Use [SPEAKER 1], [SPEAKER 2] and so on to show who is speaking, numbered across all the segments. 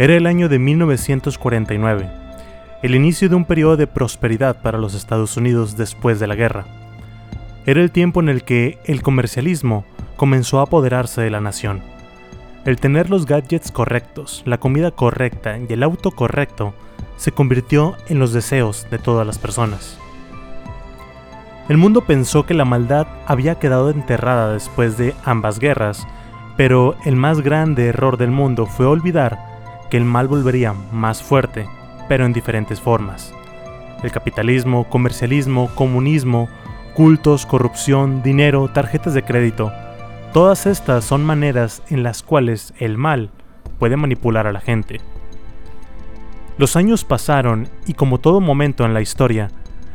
[SPEAKER 1] Era el año de 1949, el inicio de un periodo de prosperidad para los Estados Unidos después de la guerra. Era el tiempo en el que el comercialismo comenzó a apoderarse de la nación. El tener los gadgets correctos, la comida correcta y el auto correcto se convirtió en los deseos de todas las personas. El mundo pensó que la maldad había quedado enterrada después de ambas guerras, pero el más grande error del mundo fue olvidar que el mal volvería más fuerte, pero en diferentes formas. El capitalismo, comercialismo, comunismo, cultos, corrupción, dinero, tarjetas de crédito, todas estas son maneras en las cuales el mal puede manipular a la gente. Los años pasaron y como todo momento en la historia,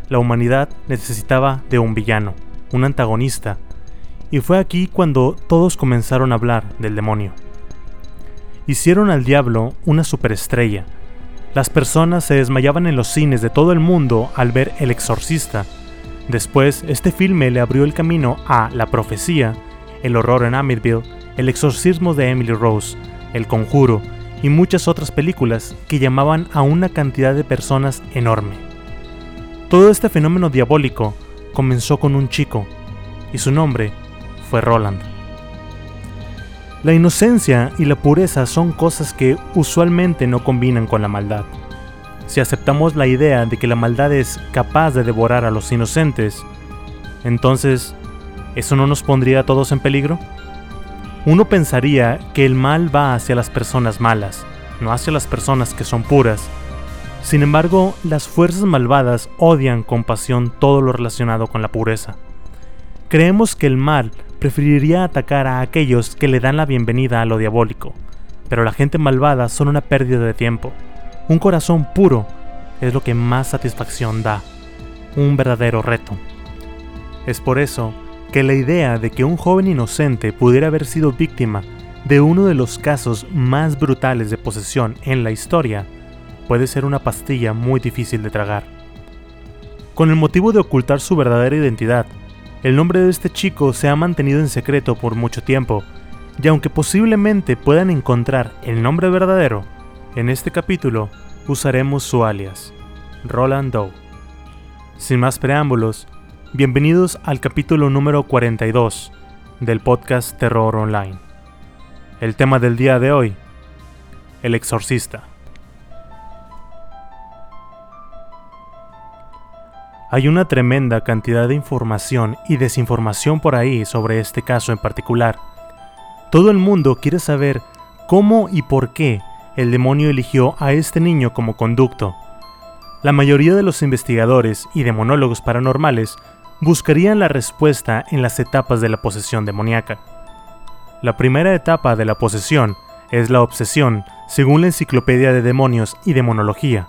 [SPEAKER 1] la humanidad necesitaba de un villano, un antagonista, y fue aquí cuando todos comenzaron a hablar del demonio hicieron al diablo una superestrella. Las personas se desmayaban en los cines de todo el mundo al ver El Exorcista. Después, este filme le abrió el camino a La Profecía, El Horror en Amityville, El Exorcismo de Emily Rose, El Conjuro y muchas otras películas que llamaban a una cantidad de personas enorme. Todo este fenómeno diabólico comenzó con un chico, y su nombre fue Roland. La inocencia y la pureza son cosas que usualmente no combinan con la maldad. Si aceptamos la idea de que la maldad es capaz de devorar a los inocentes, entonces, ¿eso no nos pondría a todos en peligro? Uno pensaría que el mal va hacia las personas malas, no hacia las personas que son puras. Sin embargo, las fuerzas malvadas odian con pasión todo lo relacionado con la pureza. Creemos que el mal preferiría atacar a aquellos que le dan la bienvenida a lo diabólico, pero la gente malvada son una pérdida de tiempo. Un corazón puro es lo que más satisfacción da, un verdadero reto. Es por eso que la idea de que un joven inocente pudiera haber sido víctima de uno de los casos más brutales de posesión en la historia puede ser una pastilla muy difícil de tragar. Con el motivo de ocultar su verdadera identidad, el nombre de este chico se ha mantenido en secreto por mucho tiempo, y aunque posiblemente puedan encontrar el nombre verdadero, en este capítulo usaremos su alias, Roland Doe. Sin más preámbulos, bienvenidos al capítulo número 42 del podcast Terror Online. El tema del día de hoy, el exorcista. Hay una tremenda cantidad de información y desinformación por ahí sobre este caso en particular. Todo el mundo quiere saber cómo y por qué el demonio eligió a este niño como conducto. La mayoría de los investigadores y demonólogos paranormales buscarían la respuesta en las etapas de la posesión demoníaca. La primera etapa de la posesión es la obsesión, según la Enciclopedia de Demonios y Demonología.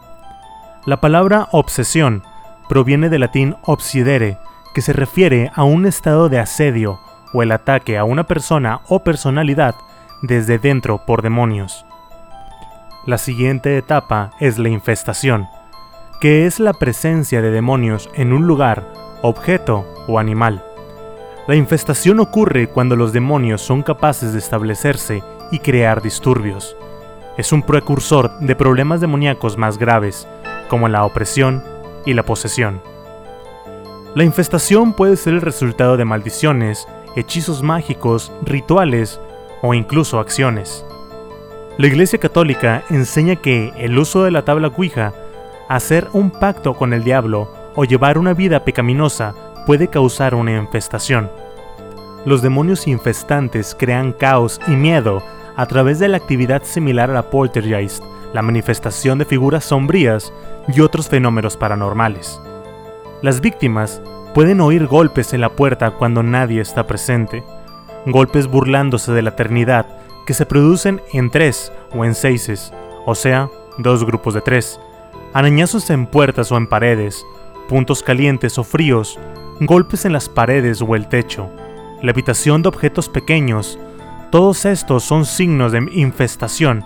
[SPEAKER 1] La palabra obsesión proviene del latín obsidere, que se refiere a un estado de asedio o el ataque a una persona o personalidad desde dentro por demonios. La siguiente etapa es la infestación, que es la presencia de demonios en un lugar, objeto o animal. La infestación ocurre cuando los demonios son capaces de establecerse y crear disturbios. Es un precursor de problemas demoníacos más graves, como la opresión, y la posesión. La infestación puede ser el resultado de maldiciones, hechizos mágicos, rituales o incluso acciones. La Iglesia Católica enseña que el uso de la tabla Ouija, hacer un pacto con el diablo o llevar una vida pecaminosa puede causar una infestación. Los demonios infestantes crean caos y miedo a través de la actividad similar a la poltergeist, la manifestación de figuras sombrías y otros fenómenos paranormales. Las víctimas pueden oír golpes en la puerta cuando nadie está presente, golpes burlándose de la eternidad que se producen en tres o en seises, o sea, dos grupos de tres, arañazos en puertas o en paredes, puntos calientes o fríos, golpes en las paredes o el techo, levitación de objetos pequeños, todos estos son signos de infestación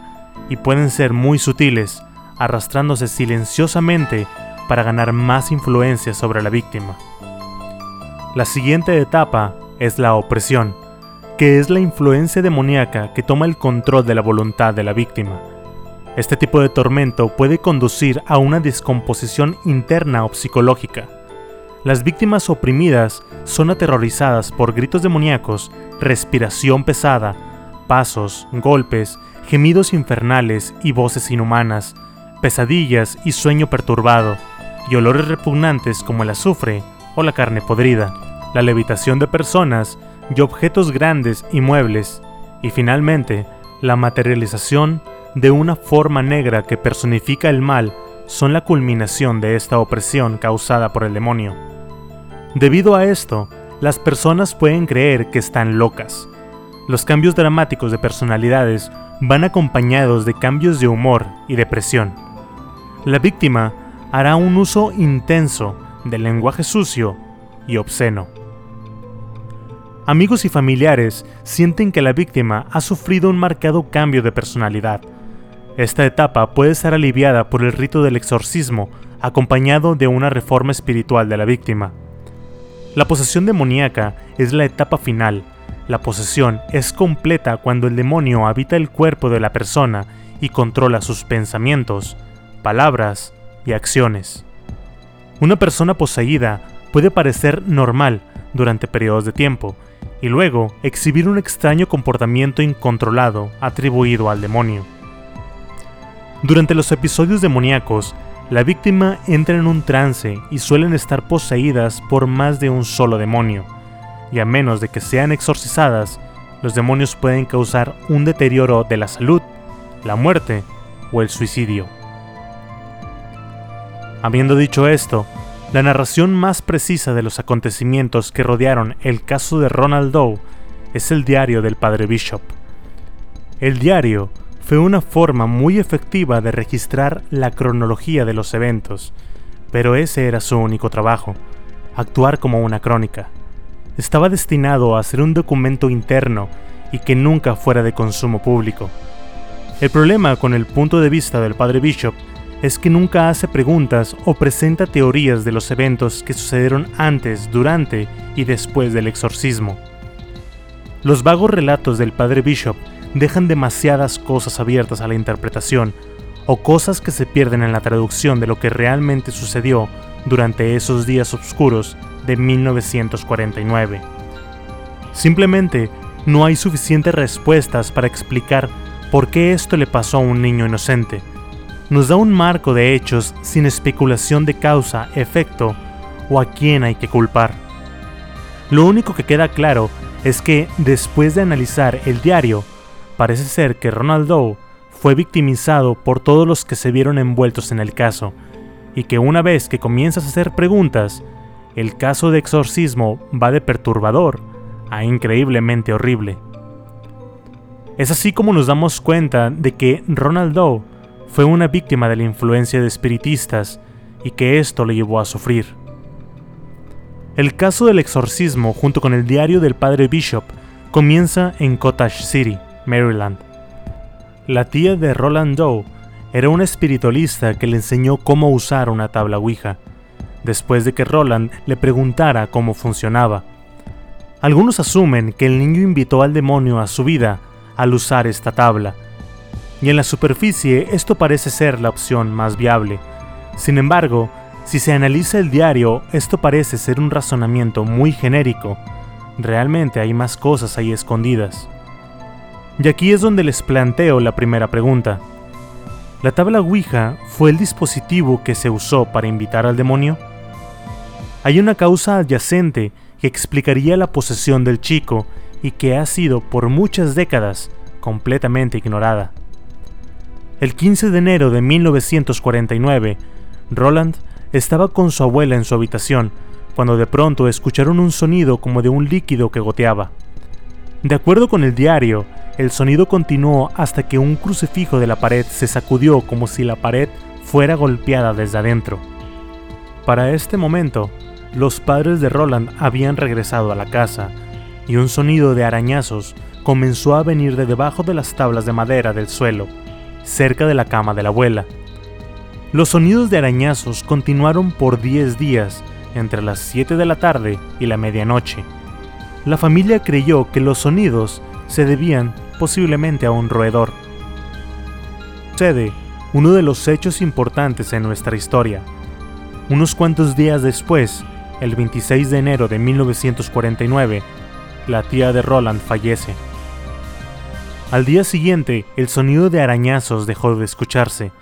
[SPEAKER 1] y pueden ser muy sutiles, arrastrándose silenciosamente para ganar más influencia sobre la víctima. La siguiente etapa es la opresión, que es la influencia demoníaca que toma el control de la voluntad de la víctima. Este tipo de tormento puede conducir a una descomposición interna o psicológica. Las víctimas oprimidas son aterrorizadas por gritos demoníacos, respiración pesada, pasos, golpes, gemidos infernales y voces inhumanas, pesadillas y sueño perturbado, y olores repugnantes como el azufre o la carne podrida, la levitación de personas y objetos grandes y muebles, y finalmente la materialización de una forma negra que personifica el mal son la culminación de esta opresión causada por el demonio. Debido a esto, las personas pueden creer que están locas. Los cambios dramáticos de personalidades van acompañados de cambios de humor y depresión. La víctima hará un uso intenso del lenguaje sucio y obsceno. Amigos y familiares sienten que la víctima ha sufrido un marcado cambio de personalidad. Esta etapa puede ser aliviada por el rito del exorcismo, acompañado de una reforma espiritual de la víctima. La posesión demoníaca es la etapa final. La posesión es completa cuando el demonio habita el cuerpo de la persona y controla sus pensamientos, palabras y acciones. Una persona poseída puede parecer normal durante periodos de tiempo, y luego exhibir un extraño comportamiento incontrolado atribuido al demonio. Durante los episodios demoníacos, la víctima entra en un trance y suelen estar poseídas por más de un solo demonio, y a menos de que sean exorcizadas, los demonios pueden causar un deterioro de la salud, la muerte o el suicidio. Habiendo dicho esto, la narración más precisa de los acontecimientos que rodearon el caso de Ronald Doe es el diario del padre Bishop. El diario fue una forma muy efectiva de registrar la cronología de los eventos, pero ese era su único trabajo, actuar como una crónica. Estaba destinado a ser un documento interno y que nunca fuera de consumo público. El problema con el punto de vista del padre Bishop es que nunca hace preguntas o presenta teorías de los eventos que sucedieron antes, durante y después del exorcismo. Los vagos relatos del padre Bishop dejan demasiadas cosas abiertas a la interpretación o cosas que se pierden en la traducción de lo que realmente sucedió durante esos días oscuros de 1949. Simplemente no hay suficientes respuestas para explicar por qué esto le pasó a un niño inocente nos da un marco de hechos sin especulación de causa, efecto o a quién hay que culpar. Lo único que queda claro es que, después de analizar el diario, parece ser que Ronald Doe fue victimizado por todos los que se vieron envueltos en el caso, y que una vez que comienzas a hacer preguntas, el caso de exorcismo va de perturbador a increíblemente horrible. Es así como nos damos cuenta de que Ronald Doe fue una víctima de la influencia de espiritistas y que esto le llevó a sufrir. El caso del exorcismo junto con el diario del padre Bishop comienza en Cottage City, Maryland. La tía de Roland Doe era una espiritualista que le enseñó cómo usar una tabla Ouija, después de que Roland le preguntara cómo funcionaba. Algunos asumen que el niño invitó al demonio a su vida al usar esta tabla, y en la superficie esto parece ser la opción más viable. Sin embargo, si se analiza el diario, esto parece ser un razonamiento muy genérico. Realmente hay más cosas ahí escondidas. Y aquí es donde les planteo la primera pregunta. ¿La tabla Ouija fue el dispositivo que se usó para invitar al demonio? Hay una causa adyacente que explicaría la posesión del chico y que ha sido por muchas décadas completamente ignorada. El 15 de enero de 1949, Roland estaba con su abuela en su habitación cuando de pronto escucharon un sonido como de un líquido que goteaba. De acuerdo con el diario, el sonido continuó hasta que un crucifijo de la pared se sacudió como si la pared fuera golpeada desde adentro. Para este momento, los padres de Roland habían regresado a la casa y un sonido de arañazos comenzó a venir de debajo de las tablas de madera del suelo, cerca de la cama de la abuela. Los sonidos de arañazos continuaron por 10 días, entre las 7 de la tarde y la medianoche. La familia creyó que los sonidos se debían posiblemente a un roedor. Sucede uno de los hechos importantes en nuestra historia. Unos cuantos días después, el 26 de enero de 1949, la tía de Roland fallece. Al día siguiente, el sonido de arañazos dejó de escucharse.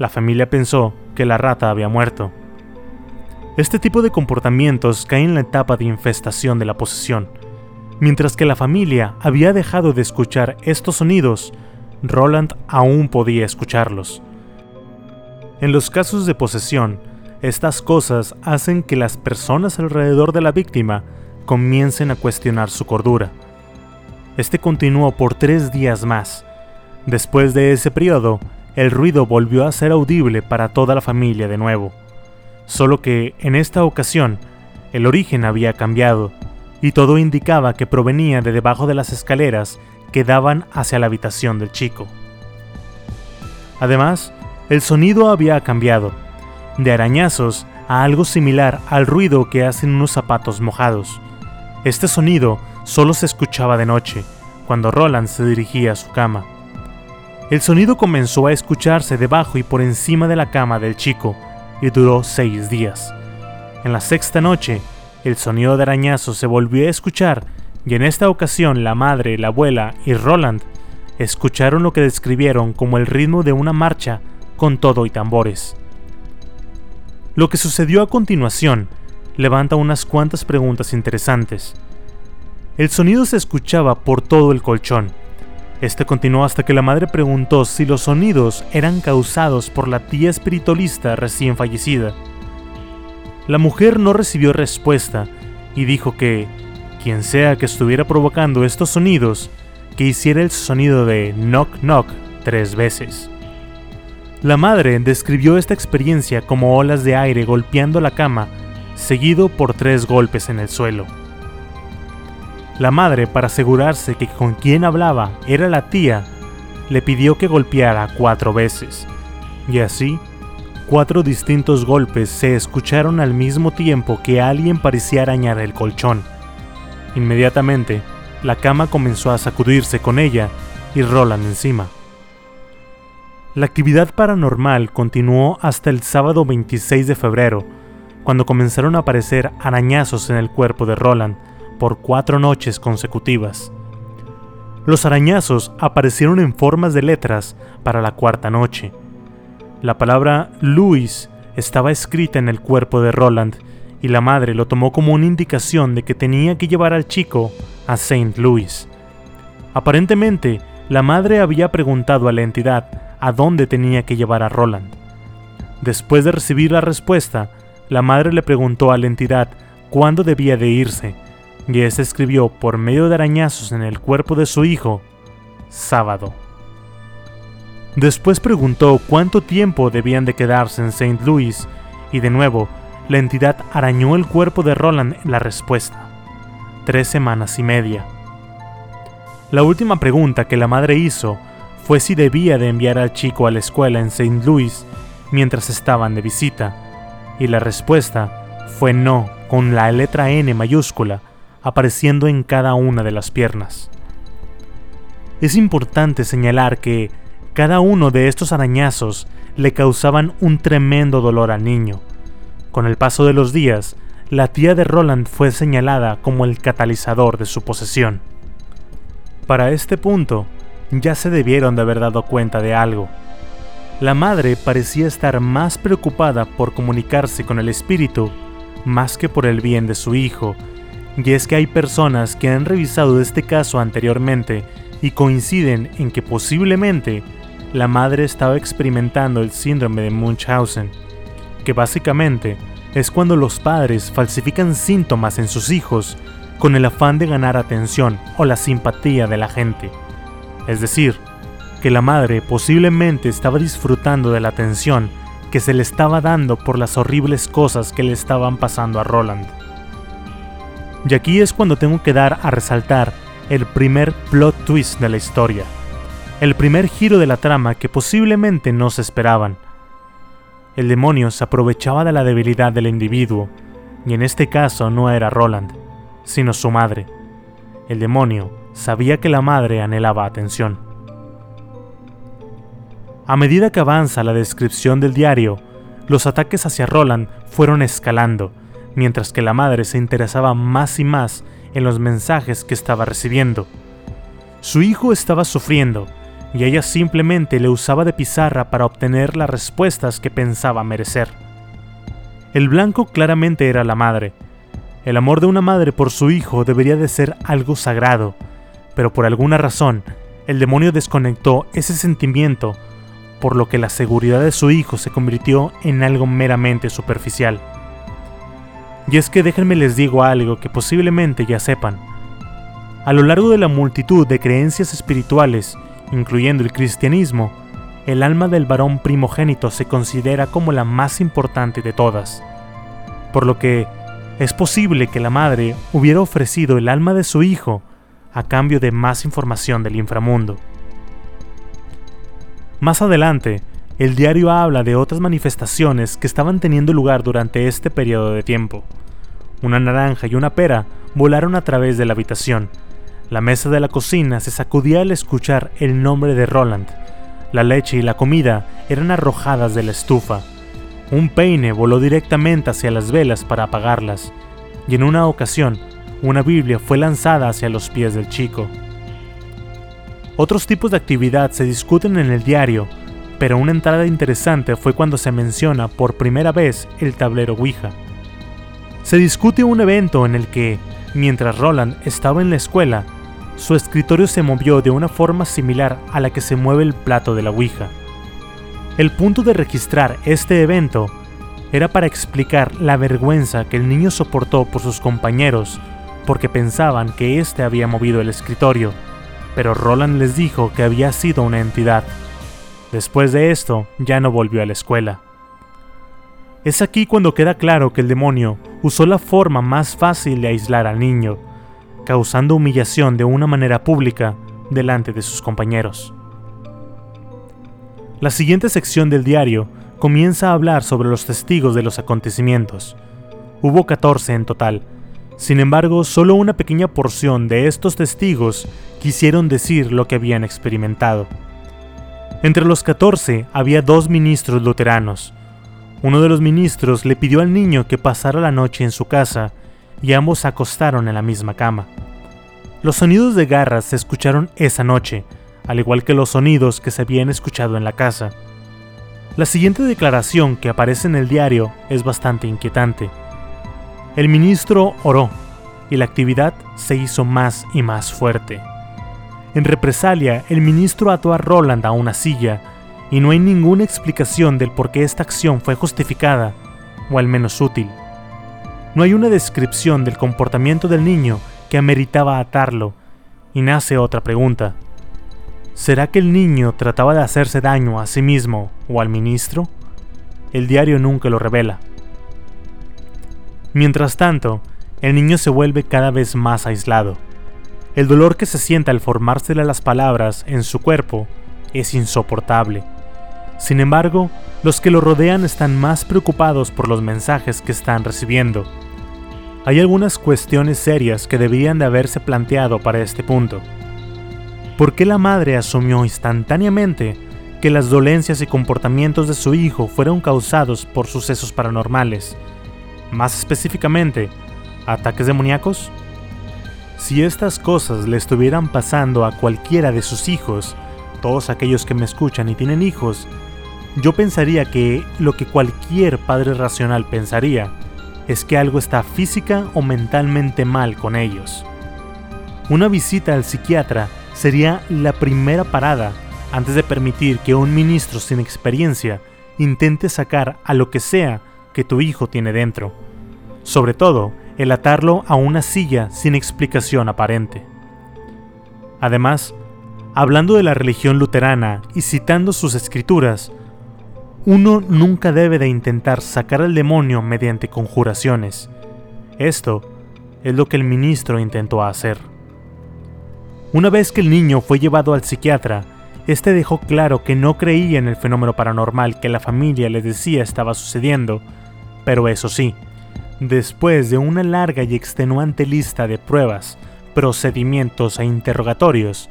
[SPEAKER 1] La familia pensó que la rata había muerto. Este tipo de comportamientos cae en la etapa de infestación de la posesión. Mientras que la familia había dejado de escuchar estos sonidos, Roland aún podía escucharlos. En los casos de posesión, estas cosas hacen que las personas alrededor de la víctima comiencen a cuestionar su cordura. Este continuó por tres días más. Después de ese periodo, el ruido volvió a ser audible para toda la familia de nuevo. Solo que, en esta ocasión, el origen había cambiado, y todo indicaba que provenía de debajo de las escaleras que daban hacia la habitación del chico. Además, el sonido había cambiado, de arañazos a algo similar al ruido que hacen unos zapatos mojados. Este sonido solo se escuchaba de noche, cuando Roland se dirigía a su cama. El sonido comenzó a escucharse debajo y por encima de la cama del chico y duró seis días. En la sexta noche, el sonido de arañazos se volvió a escuchar y en esta ocasión la madre, la abuela y Roland escucharon lo que describieron como el ritmo de una marcha con todo y tambores. Lo que sucedió a continuación levanta unas cuantas preguntas interesantes. El sonido se escuchaba por todo el colchón. Este continuó hasta que la madre preguntó si los sonidos eran causados por la tía espiritualista recién fallecida. La mujer no recibió respuesta y dijo que quien sea que estuviera provocando estos sonidos, que hiciera el sonido de knock knock tres veces. La madre describió esta experiencia como olas de aire golpeando la cama, seguido por tres golpes en el suelo. La madre, para asegurarse que con quien hablaba era la tía, le pidió que golpeara cuatro veces. Y así, cuatro distintos golpes se escucharon al mismo tiempo que alguien parecía arañar el colchón. Inmediatamente, la cama comenzó a sacudirse con ella y Roland encima. La actividad paranormal continuó hasta el sábado 26 de febrero, cuando comenzaron a aparecer arañazos en el cuerpo de Roland, por cuatro noches consecutivas. Los arañazos aparecieron en formas de letras para la cuarta noche. La palabra Luis estaba escrita en el cuerpo de Roland y la madre lo tomó como una indicación de que tenía que llevar al chico a St. Louis. Aparentemente, la madre había preguntado a la entidad a dónde tenía que llevar a Roland. Después de recibir la respuesta, la madre le preguntó a la entidad cuándo debía de irse y este escribió por medio de arañazos en el cuerpo de su hijo, sábado. Después preguntó cuánto tiempo debían de quedarse en St. Louis y de nuevo la entidad arañó el cuerpo de Roland la respuesta. Tres semanas y media. La última pregunta que la madre hizo fue si debía de enviar al chico a la escuela en St. Louis mientras estaban de visita, y la respuesta fue no con la letra N mayúscula apareciendo en cada una de las piernas. Es importante señalar que cada uno de estos arañazos le causaban un tremendo dolor al niño. Con el paso de los días, la tía de Roland fue señalada como el catalizador de su posesión. Para este punto, ya se debieron de haber dado cuenta de algo. La madre parecía estar más preocupada por comunicarse con el espíritu más que por el bien de su hijo y es que hay personas que han revisado este caso anteriormente y coinciden en que posiblemente la madre estaba experimentando el síndrome de Munchausen, que básicamente es cuando los padres falsifican síntomas en sus hijos con el afán de ganar atención o la simpatía de la gente. Es decir, que la madre posiblemente estaba disfrutando de la atención que se le estaba dando por las horribles cosas que le estaban pasando a Roland. Y aquí es cuando tengo que dar a resaltar el primer plot twist de la historia, el primer giro de la trama que posiblemente no se esperaban. El demonio se aprovechaba de la debilidad del individuo, y en este caso no era Roland, sino su madre. El demonio sabía que la madre anhelaba atención. A medida que avanza la descripción del diario, los ataques hacia Roland fueron escalando, mientras que la madre se interesaba más y más en los mensajes que estaba recibiendo. Su hijo estaba sufriendo, y ella simplemente le usaba de pizarra para obtener las respuestas que pensaba merecer. El blanco claramente era la madre. El amor de una madre por su hijo debería de ser algo sagrado, pero por alguna razón, el demonio desconectó ese sentimiento, por lo que la seguridad de su hijo se convirtió en algo meramente superficial. Y es que déjenme les digo algo que posiblemente ya sepan. A lo largo de la multitud de creencias espirituales, incluyendo el cristianismo, el alma del varón primogénito se considera como la más importante de todas. Por lo que es posible que la madre hubiera ofrecido el alma de su hijo a cambio de más información del inframundo. Más adelante, el diario habla de otras manifestaciones que estaban teniendo lugar durante este periodo de tiempo. Una naranja y una pera volaron a través de la habitación. La mesa de la cocina se sacudía al escuchar el nombre de Roland. La leche y la comida eran arrojadas de la estufa. Un peine voló directamente hacia las velas para apagarlas. Y en una ocasión, una Biblia fue lanzada hacia los pies del chico. Otros tipos de actividad se discuten en el diario, pero una entrada interesante fue cuando se menciona por primera vez el tablero Ouija. Se discute un evento en el que, mientras Roland estaba en la escuela, su escritorio se movió de una forma similar a la que se mueve el plato de la Ouija. El punto de registrar este evento era para explicar la vergüenza que el niño soportó por sus compañeros porque pensaban que éste había movido el escritorio pero Roland les dijo que había sido una entidad. Después de esto, ya no volvió a la escuela. Es aquí cuando queda claro que el demonio usó la forma más fácil de aislar al niño, causando humillación de una manera pública delante de sus compañeros. La siguiente sección del diario comienza a hablar sobre los testigos de los acontecimientos. Hubo 14 en total, sin embargo, solo una pequeña porción de estos testigos quisieron decir lo que habían experimentado. Entre los 14 había dos ministros luteranos. Uno de los ministros le pidió al niño que pasara la noche en su casa y ambos se acostaron en la misma cama. Los sonidos de garras se escucharon esa noche, al igual que los sonidos que se habían escuchado en la casa. La siguiente declaración que aparece en el diario es bastante inquietante. El ministro oró y la actividad se hizo más y más fuerte. En represalia, el ministro ató a Roland a una silla y no hay ninguna explicación del por qué esta acción fue justificada, o al menos útil. No hay una descripción del comportamiento del niño que ameritaba atarlo, y nace otra pregunta. ¿Será que el niño trataba de hacerse daño a sí mismo o al ministro? El diario nunca lo revela. Mientras tanto, el niño se vuelve cada vez más aislado. El dolor que se siente al formársele las palabras en su cuerpo es insoportable. Sin embargo, los que lo rodean están más preocupados por los mensajes que están recibiendo. Hay algunas cuestiones serias que deberían de haberse planteado para este punto. ¿Por qué la madre asumió instantáneamente que las dolencias y comportamientos de su hijo fueron causados por sucesos paranormales? más específicamente, ataques demoníacos? Si estas cosas le estuvieran pasando a cualquiera de sus hijos, todos aquellos que me escuchan y tienen hijos, yo pensaría que lo que cualquier padre racional pensaría es que algo está física o mentalmente mal con ellos. Una visita al psiquiatra sería la primera parada antes de permitir que un ministro sin experiencia intente sacar a lo que sea que tu hijo tiene dentro, sobre todo el atarlo a una silla sin explicación aparente. Además, hablando de la religión luterana y citando sus escrituras, uno nunca debe de intentar sacar al demonio mediante conjuraciones. Esto es lo que el ministro intentó hacer. Una vez que el niño fue llevado al psiquiatra, este dejó claro que no creía en el fenómeno paranormal que la familia le decía estaba sucediendo, pero eso sí, después de una larga y extenuante lista de pruebas, procedimientos e interrogatorios,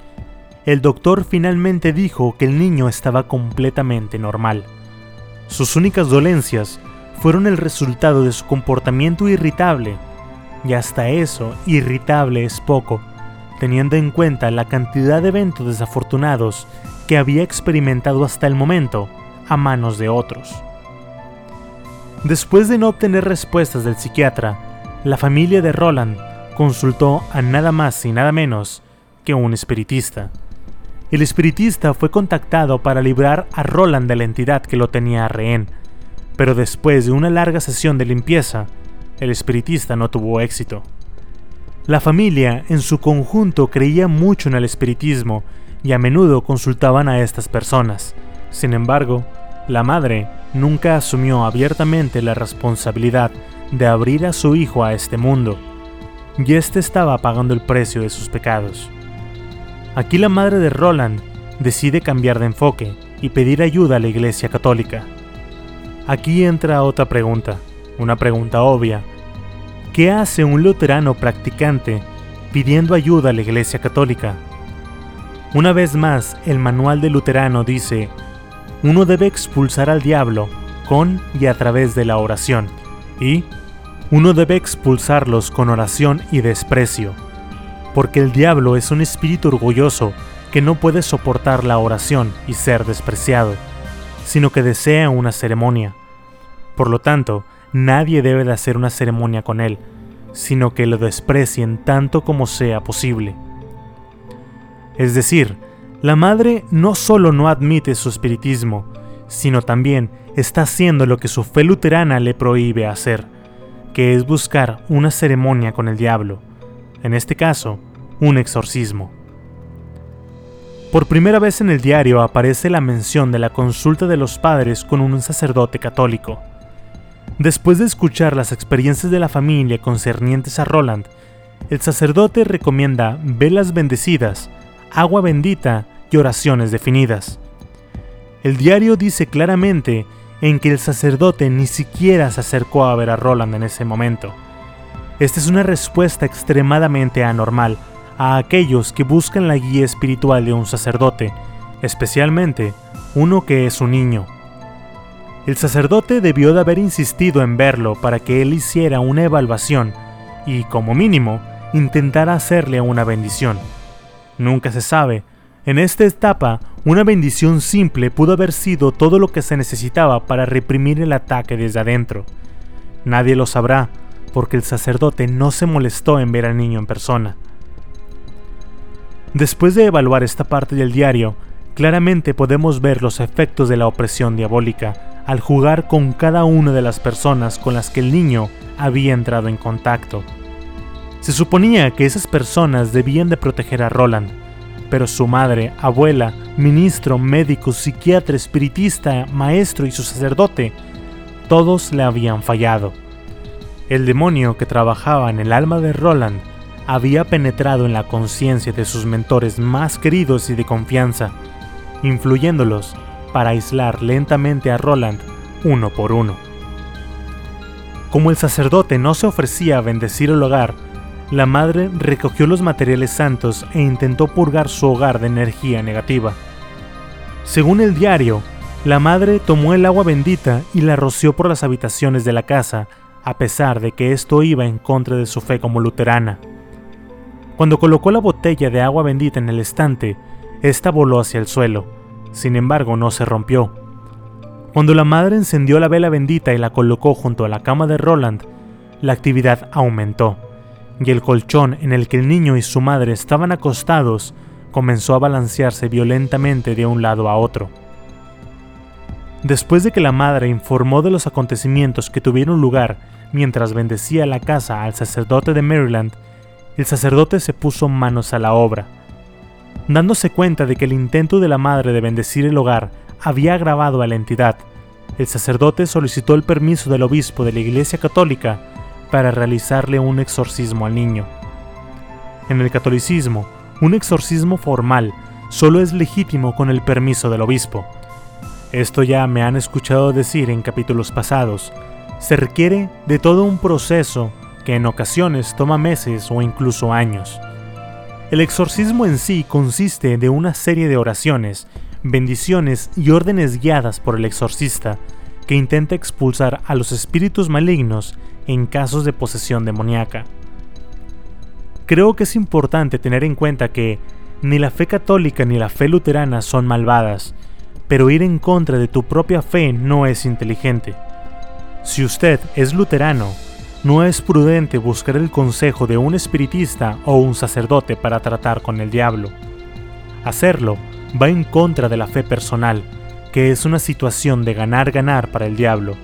[SPEAKER 1] el doctor finalmente dijo que el niño estaba completamente normal. Sus únicas dolencias fueron el resultado de su comportamiento irritable, y hasta eso irritable es poco, teniendo en cuenta la cantidad de eventos desafortunados que había experimentado hasta el momento a manos de otros. Después de no obtener respuestas del psiquiatra, la familia de Roland consultó a nada más y nada menos que un espiritista. El espiritista fue contactado para librar a Roland de la entidad que lo tenía a rehén, pero después de una larga sesión de limpieza, el espiritista no tuvo éxito. La familia en su conjunto creía mucho en el espiritismo y a menudo consultaban a estas personas. Sin embargo, la madre nunca asumió abiertamente la responsabilidad de abrir a su hijo a este mundo, y éste estaba pagando el precio de sus pecados. Aquí la madre de Roland decide cambiar de enfoque y pedir ayuda a la Iglesia Católica. Aquí entra otra pregunta, una pregunta obvia. ¿Qué hace un luterano practicante pidiendo ayuda a la Iglesia Católica? Una vez más, el manual de luterano dice, uno debe expulsar al diablo con y a través de la oración, y uno debe expulsarlos con oración y desprecio porque el diablo es un espíritu orgulloso que no puede soportar la oración y ser despreciado, sino que desea una ceremonia. Por lo tanto, nadie debe de hacer una ceremonia con él, sino que lo desprecien tanto como sea posible. Es decir, la madre no solo no admite su espiritismo, sino también está haciendo lo que su fe luterana le prohíbe hacer, que es buscar una ceremonia con el diablo en este caso, un exorcismo. Por primera vez en el diario aparece la mención de la consulta de los padres con un sacerdote católico. Después de escuchar las experiencias de la familia concernientes a Roland, el sacerdote recomienda velas bendecidas, agua bendita oraciones definidas. El diario dice claramente en que el sacerdote ni siquiera se acercó a ver a Roland en ese momento. Esta es una respuesta extremadamente anormal a aquellos que buscan la guía espiritual de un sacerdote, especialmente uno que es un niño. El sacerdote debió de haber insistido en verlo para que él hiciera una evaluación y, como mínimo, intentara hacerle una bendición. Nunca se sabe. En esta etapa, una bendición simple pudo haber sido todo lo que se necesitaba para reprimir el ataque desde adentro. Nadie lo sabrá, porque el sacerdote no se molestó en ver al niño en persona. Después de evaluar esta parte del diario, claramente podemos ver los efectos de la opresión diabólica al jugar con cada una de las personas con las que el niño había entrado en contacto. Se suponía que esas personas debían de proteger a Roland, pero su madre, abuela, ministro, médico, psiquiatra, espiritista, maestro y su sacerdote, todos le habían fallado. El demonio que trabajaba en el alma de Roland había penetrado en la conciencia de sus mentores más queridos y de confianza, influyéndolos para aislar lentamente a Roland uno por uno. Como el sacerdote no se ofrecía a bendecir el hogar, la madre recogió los materiales santos e intentó purgar su hogar de energía negativa. Según el diario, la madre tomó el agua bendita y la roció por las habitaciones de la casa a pesar de que esto iba en contra de su fe como luterana. Cuando colocó la botella de agua bendita en el estante, ésta voló hacia el suelo, sin embargo no se rompió. Cuando la madre encendió la vela bendita y la colocó junto a la cama de Roland, la actividad aumentó, y el colchón en el que el niño y su madre estaban acostados comenzó a balancearse violentamente de un lado a otro. Después de que la madre informó de los acontecimientos que tuvieron lugar mientras bendecía la casa al sacerdote de Maryland, el sacerdote se puso manos a la obra. Dándose cuenta de que el intento de la madre de bendecir el hogar había agravado a la entidad, el sacerdote solicitó el permiso del obispo de la Iglesia Católica para realizarle un exorcismo al niño. En el catolicismo, un exorcismo formal solo es legítimo con el permiso del obispo. Esto ya me han escuchado decir en capítulos pasados. Se requiere de todo un proceso que en ocasiones toma meses o incluso años. El exorcismo en sí consiste de una serie de oraciones, bendiciones y órdenes guiadas por el exorcista que intenta expulsar a los espíritus malignos en casos de posesión demoníaca. Creo que es importante tener en cuenta que ni la fe católica ni la fe luterana son malvadas, pero ir en contra de tu propia fe no es inteligente. Si usted es luterano, no es prudente buscar el consejo de un espiritista o un sacerdote para tratar con el diablo. Hacerlo va en contra de la fe personal, que es una situación de ganar-ganar para el diablo,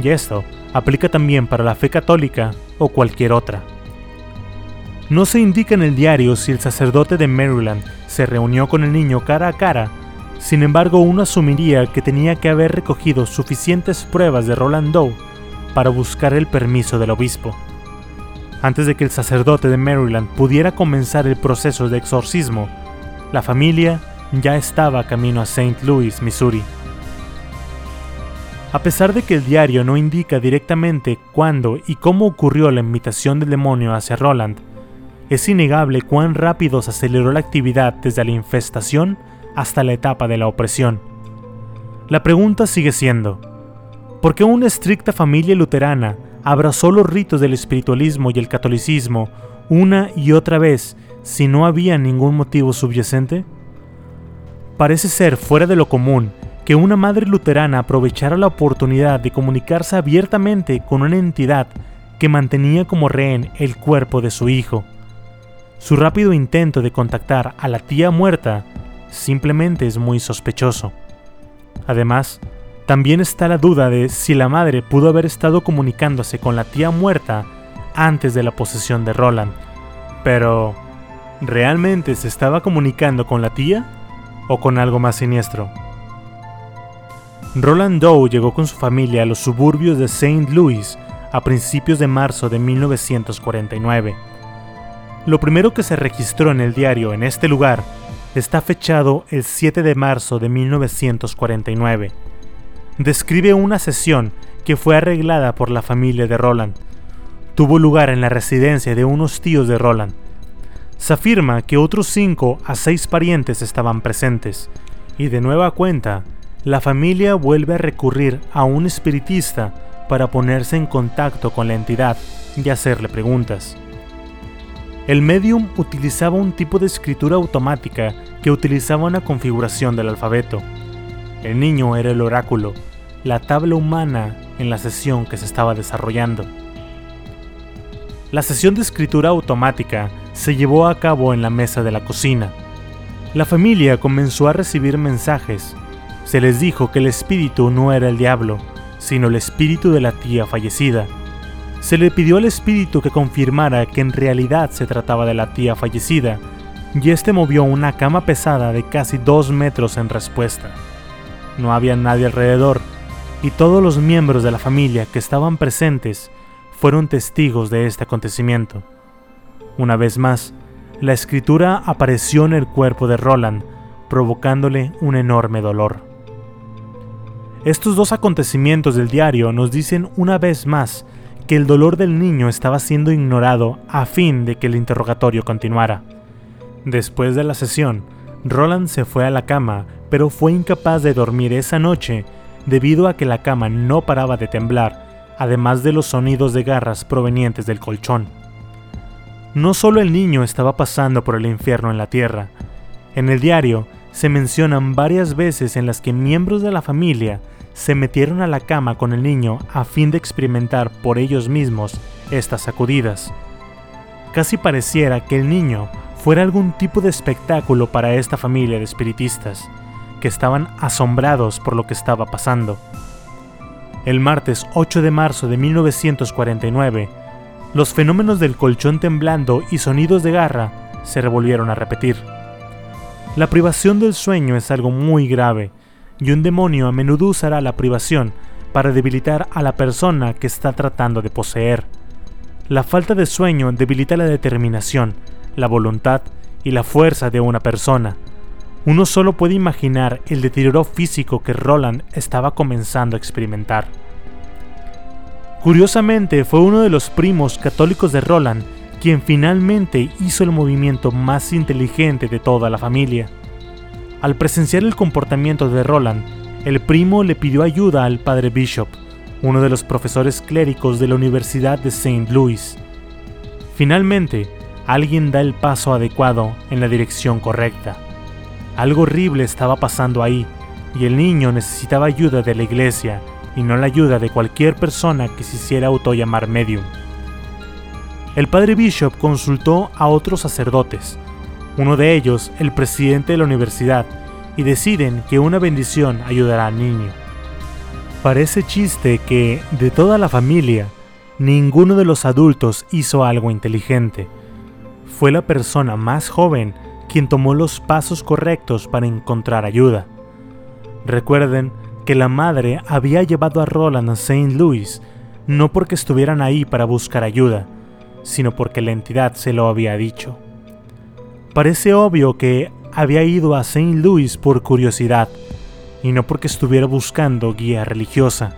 [SPEAKER 1] y esto aplica también para la fe católica o cualquier otra. No se indica en el diario si el sacerdote de Maryland se reunió con el niño cara a cara, sin embargo uno asumiría que tenía que haber recogido suficientes pruebas de Roland Doe para buscar el permiso del obispo. Antes de que el sacerdote de Maryland pudiera comenzar el proceso de exorcismo, la familia ya estaba camino a St. Louis, Missouri. A pesar de que el diario no indica directamente cuándo y cómo ocurrió la invitación del demonio hacia Roland, es innegable cuán rápido se aceleró la actividad desde la infestación hasta la etapa de la opresión. La pregunta sigue siendo, ¿por qué una estricta familia luterana abrazó los ritos del espiritualismo y el catolicismo una y otra vez si no había ningún motivo subyacente? Parece ser fuera de lo común que una madre luterana aprovechara la oportunidad de comunicarse abiertamente con una entidad que mantenía como rehén el cuerpo de su hijo. Su rápido intento de contactar a la tía muerta simplemente es muy sospechoso. Además, también está la duda de si la madre pudo haber estado comunicándose con la tía muerta antes de la posesión de Roland. Pero, ¿realmente se estaba comunicando con la tía o con algo más siniestro? Roland Doe llegó con su familia a los suburbios de St. Louis a principios de marzo de 1949 lo primero que se registró en el diario en este lugar está fechado el 7 de marzo de 1949. Describe una sesión que fue arreglada por la familia de Roland. Tuvo lugar en la residencia de unos tíos de Roland. Se afirma que otros 5 a 6 parientes estaban presentes, y de nueva cuenta, la familia vuelve a recurrir a un espiritista para ponerse en contacto con la entidad y hacerle preguntas. El medium utilizaba un tipo de escritura automática que utilizaba una configuración del alfabeto. El niño era el oráculo, la tabla humana en la sesión que se estaba desarrollando. La sesión de escritura automática se llevó a cabo en la mesa de la cocina. La familia comenzó a recibir mensajes. Se les dijo que el espíritu no era el diablo, sino el espíritu de la tía fallecida, se le pidió al espíritu que confirmara que en realidad se trataba de la tía fallecida, y este movió una cama pesada de casi dos metros en respuesta. No había nadie alrededor, y todos los miembros de la familia que estaban presentes fueron testigos de este acontecimiento. Una vez más, la escritura apareció en el cuerpo de Roland, provocándole un enorme dolor. Estos dos acontecimientos del diario nos dicen una vez más que el dolor del niño estaba siendo ignorado a fin de que el interrogatorio continuara. Después de la sesión, Roland se fue a la cama, pero fue incapaz de dormir esa noche debido a que la cama no paraba de temblar, además de los sonidos de garras provenientes del colchón. No solo el niño estaba pasando por el infierno en la tierra, en el diario se mencionan varias veces en las que miembros de la familia se metieron a la cama con el niño a fin de experimentar por ellos mismos estas sacudidas. Casi pareciera que el niño fuera algún tipo de espectáculo para esta familia de espiritistas, que estaban asombrados por lo que estaba pasando. El martes 8 de marzo de 1949, los fenómenos del colchón temblando y sonidos de garra se revolvieron a repetir. La privación del sueño es algo muy grave, y un demonio a menudo usará la privación para debilitar a la persona que está tratando de poseer. La falta de sueño debilita la determinación, la voluntad y la fuerza de una persona. Uno solo puede imaginar el deterioro físico que Roland estaba comenzando a experimentar. Curiosamente, fue uno de los primos católicos de Roland quien finalmente hizo el movimiento más inteligente de toda la familia. Al presenciar el comportamiento de Roland, el primo le pidió ayuda al padre Bishop, uno de los profesores clérigos de la Universidad de St. Louis. Finalmente, alguien da el paso adecuado en la dirección correcta. Algo horrible estaba pasando ahí, y el niño necesitaba ayuda de la iglesia y no la ayuda de cualquier persona que se hiciera autollamar medium. El padre Bishop consultó a otros sacerdotes, uno de ellos el presidente de la universidad, y deciden que una bendición ayudará al niño. Parece chiste que, de toda la familia, ninguno de los adultos hizo algo inteligente. Fue la persona más joven quien tomó los pasos correctos para encontrar ayuda. Recuerden que la madre había llevado a Roland a St. Louis no porque estuvieran ahí para buscar ayuda, sino porque la entidad se lo había dicho. Parece obvio que había ido a St. Louis por curiosidad y no porque estuviera buscando guía religiosa.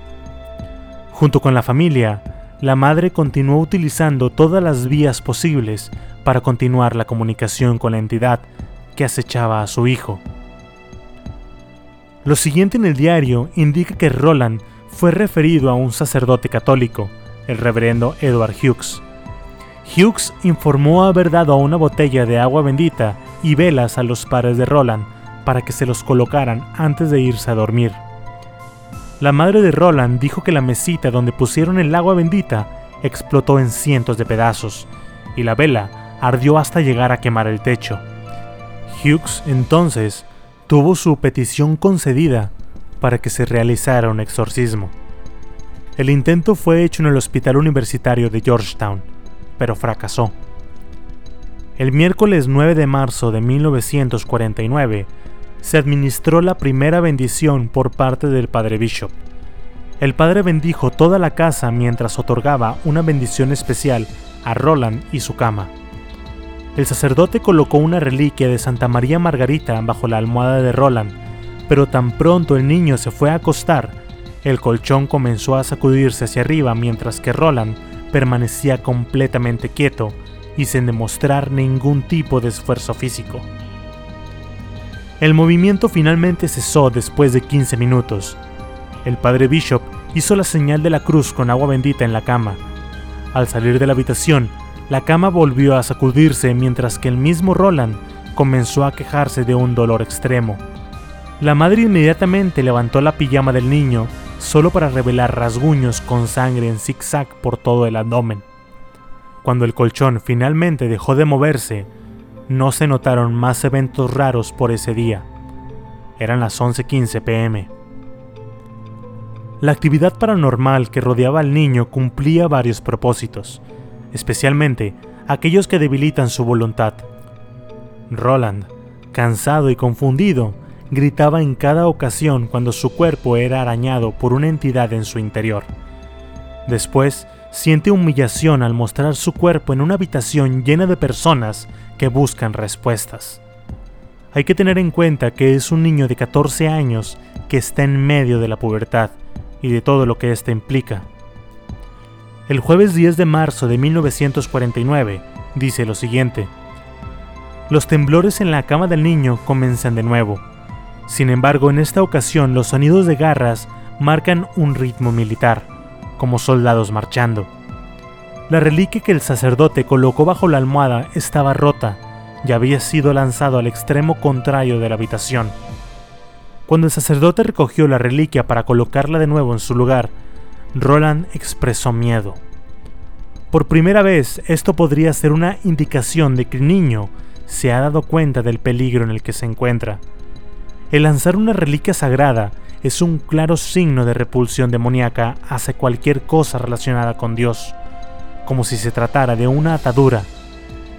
[SPEAKER 1] Junto con la familia, la madre continuó utilizando todas las vías posibles para continuar la comunicación con la entidad que acechaba a su hijo. Lo siguiente en el diario indica que Roland fue referido a un sacerdote católico, el reverendo Edward Hughes. Hughes informó haber dado una botella de agua bendita y velas a los padres de Roland para que se los colocaran antes de irse a dormir. La madre de Roland dijo que la mesita donde pusieron el agua bendita explotó en cientos de pedazos y la vela ardió hasta llegar a quemar el techo. Hughes entonces tuvo su petición concedida para que se realizara un exorcismo. El intento fue hecho en el Hospital Universitario de Georgetown, pero fracasó. El miércoles 9 de marzo de 1949 se administró la primera bendición por parte del padre Bishop. El padre bendijo toda la casa mientras otorgaba una bendición especial a Roland y su cama. El sacerdote colocó una reliquia de Santa María Margarita bajo la almohada de Roland, pero tan pronto el niño se fue a acostar, el colchón comenzó a sacudirse hacia arriba mientras que Roland permanecía completamente quieto y sin demostrar ningún tipo de esfuerzo físico. El movimiento finalmente cesó después de 15 minutos. El padre Bishop hizo la señal de la cruz con agua bendita en la cama. Al salir de la habitación, la cama volvió a sacudirse mientras que el mismo Roland comenzó a quejarse de un dolor extremo. La madre inmediatamente levantó la pijama del niño solo para revelar rasguños con sangre en zigzag por todo el abdomen. Cuando el colchón finalmente dejó de moverse, no se notaron más eventos raros por ese día. Eran las 11:15 pm. La actividad paranormal que rodeaba al niño cumplía varios propósitos, especialmente aquellos que debilitan su voluntad. Roland, cansado y confundido, gritaba en cada ocasión cuando su cuerpo era arañado por una entidad en su interior. Después, siente humillación al mostrar su cuerpo en una habitación llena de personas que buscan respuestas. Hay que tener en cuenta que es un niño de 14 años que está en medio de la pubertad y de todo lo que ésta implica. El jueves 10 de marzo de 1949 dice lo siguiente. Los temblores en la cama del niño comienzan de nuevo. Sin embargo, en esta ocasión los sonidos de garras marcan un ritmo militar como soldados marchando. La reliquia que el sacerdote colocó bajo la almohada estaba rota y había sido lanzado al extremo contrario de la habitación. Cuando el sacerdote recogió la reliquia para colocarla de nuevo en su lugar, Roland expresó miedo. Por primera vez, esto podría ser una indicación de que el niño se ha dado cuenta del peligro en el que se encuentra. El lanzar una reliquia sagrada es un claro signo de repulsión demoníaca hacia cualquier cosa relacionada con Dios, como si se tratara de una atadura.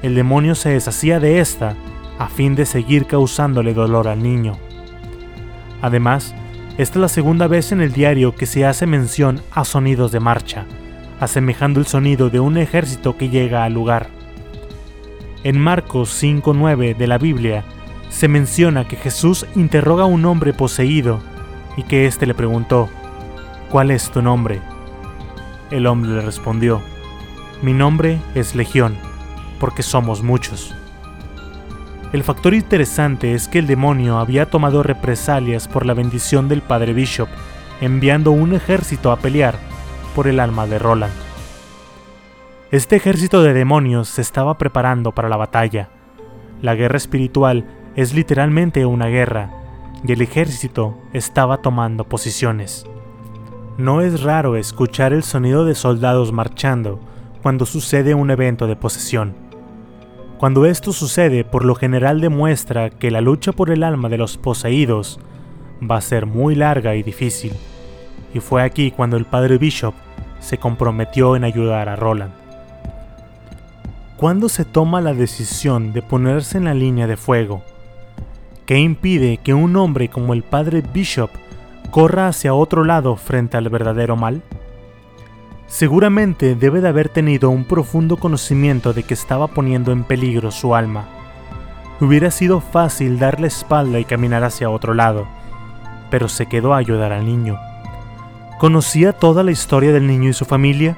[SPEAKER 1] El demonio se deshacía de esta a fin de seguir causándole dolor al niño. Además, esta es la segunda vez en el diario que se hace mención a sonidos de marcha, asemejando el sonido de un ejército que llega al lugar. En Marcos 5.9 de la Biblia se menciona que Jesús interroga a un hombre poseído y que éste le preguntó, ¿Cuál es tu nombre? El hombre le respondió, Mi nombre es Legión, porque somos muchos. El factor interesante es que el demonio había tomado represalias por la bendición del padre Bishop, enviando un ejército a pelear por el alma de Roland. Este ejército de demonios se estaba preparando para la batalla. La guerra espiritual es literalmente una guerra, y el ejército estaba tomando posiciones. No es raro escuchar el sonido de soldados marchando cuando sucede un evento de posesión. Cuando esto sucede, por lo general demuestra que la lucha por el alma de los poseídos va a ser muy larga y difícil. Y fue aquí cuando el padre Bishop se comprometió en ayudar a Roland. ¿Cuándo se toma la decisión de ponerse en la línea de fuego? ¿Qué impide que un hombre como el padre Bishop corra hacia otro lado frente al verdadero mal? Seguramente debe de haber tenido un profundo conocimiento de que estaba poniendo en peligro su alma. Hubiera sido fácil darle espalda y caminar hacia otro lado, pero se quedó a ayudar al niño. ¿Conocía toda la historia del niño y su familia?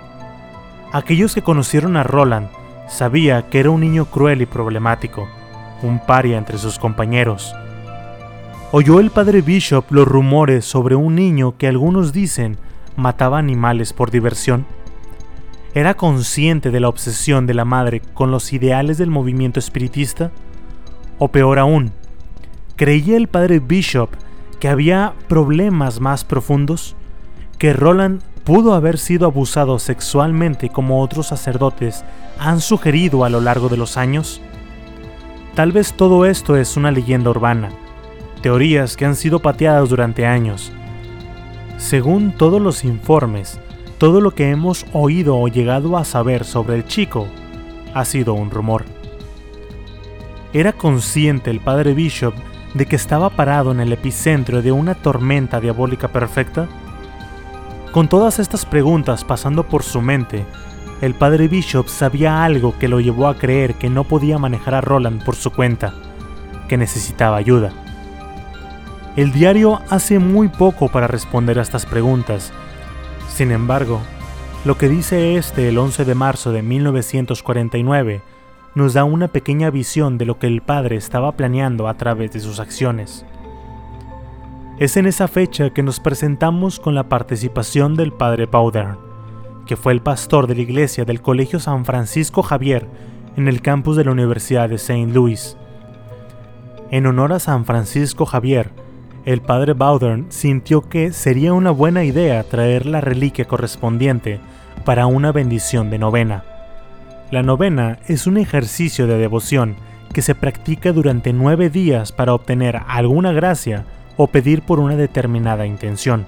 [SPEAKER 1] Aquellos que conocieron a Roland sabía que era un niño cruel y problemático, un paria entre sus compañeros. Oyó el padre Bishop los rumores sobre un niño que algunos dicen mataba animales por diversión? ¿Era consciente de la obsesión de la madre con los ideales del movimiento espiritista? O peor aún, ¿creía el padre Bishop que había problemas más profundos? ¿Que Roland pudo haber sido abusado sexualmente como otros sacerdotes han sugerido a lo largo de los años? Tal vez todo esto es una leyenda urbana, teorías que han sido pateadas durante años, según todos los informes, todo lo que hemos oído o llegado a saber sobre el chico ha sido un rumor. ¿Era consciente el padre Bishop de que estaba parado en el epicentro de una tormenta diabólica perfecta? Con todas estas preguntas pasando por su mente, el padre Bishop sabía algo que lo llevó a creer que no podía manejar a Roland por su cuenta, que necesitaba ayuda. El diario hace muy poco para responder a estas preguntas. Sin embargo, lo que dice este el 11 de marzo de 1949 nos da una pequeña visión de lo que el padre estaba planeando a través de sus acciones. Es en esa fecha que nos presentamos con la participación del padre Powder, que fue el pastor de la iglesia del Colegio San Francisco Javier en el campus de la Universidad de St. Louis. En honor a San Francisco Javier, el padre Bowdern sintió que sería una buena idea traer la reliquia correspondiente para una bendición de novena. La novena es un ejercicio de devoción que se practica durante nueve días para obtener alguna gracia o pedir por una determinada intención.